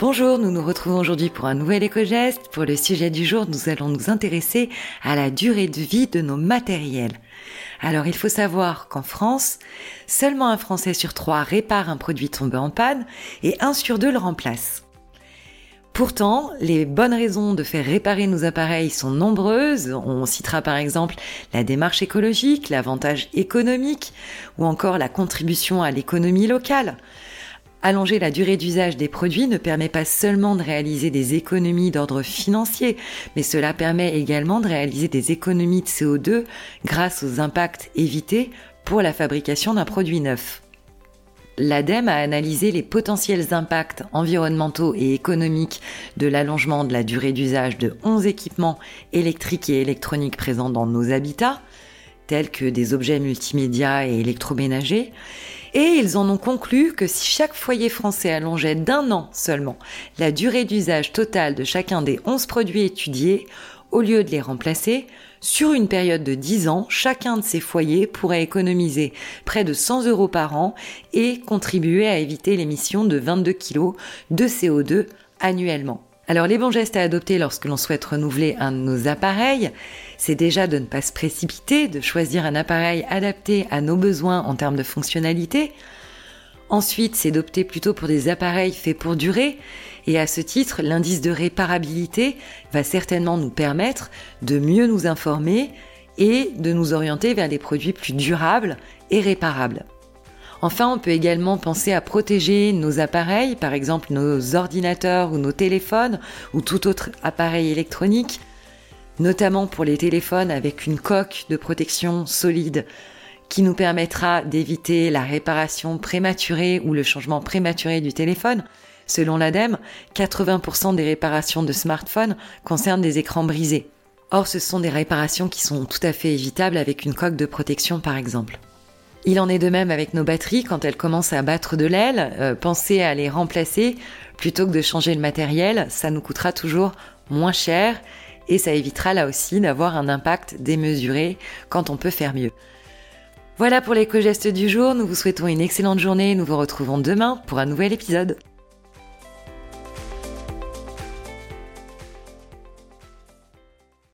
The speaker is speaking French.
Bonjour, nous nous retrouvons aujourd'hui pour un nouvel éco-geste. Pour le sujet du jour, nous allons nous intéresser à la durée de vie de nos matériels. Alors il faut savoir qu'en France, seulement un Français sur trois répare un produit tombé en panne et un sur deux le remplace. Pourtant, les bonnes raisons de faire réparer nos appareils sont nombreuses. On citera par exemple la démarche écologique, l'avantage économique ou encore la contribution à l'économie locale. Allonger la durée d'usage des produits ne permet pas seulement de réaliser des économies d'ordre financier, mais cela permet également de réaliser des économies de CO2 grâce aux impacts évités pour la fabrication d'un produit neuf. L'ADEME a analysé les potentiels impacts environnementaux et économiques de l'allongement de la durée d'usage de 11 équipements électriques et électroniques présents dans nos habitats, tels que des objets multimédia et électroménagers, et ils en ont conclu que si chaque foyer français allongeait d'un an seulement la durée d'usage totale de chacun des 11 produits étudiés, au lieu de les remplacer, sur une période de 10 ans, chacun de ces foyers pourrait économiser près de 100 euros par an et contribuer à éviter l'émission de 22 kg de CO2 annuellement. Alors les bons gestes à adopter lorsque l'on souhaite renouveler un de nos appareils, c'est déjà de ne pas se précipiter, de choisir un appareil adapté à nos besoins en termes de fonctionnalité. Ensuite, c'est d'opter plutôt pour des appareils faits pour durer. Et à ce titre, l'indice de réparabilité va certainement nous permettre de mieux nous informer et de nous orienter vers des produits plus durables et réparables. Enfin, on peut également penser à protéger nos appareils, par exemple nos ordinateurs ou nos téléphones ou tout autre appareil électronique, notamment pour les téléphones avec une coque de protection solide qui nous permettra d'éviter la réparation prématurée ou le changement prématuré du téléphone. Selon l'ADEME, 80% des réparations de smartphones concernent des écrans brisés. Or, ce sont des réparations qui sont tout à fait évitables avec une coque de protection par exemple. Il en est de même avec nos batteries quand elles commencent à battre de l'aile. Euh, pensez à les remplacer plutôt que de changer le matériel. Ça nous coûtera toujours moins cher et ça évitera là aussi d'avoir un impact démesuré quand on peut faire mieux. Voilà pour l'éco-geste du jour. Nous vous souhaitons une excellente journée. Nous vous retrouvons demain pour un nouvel épisode.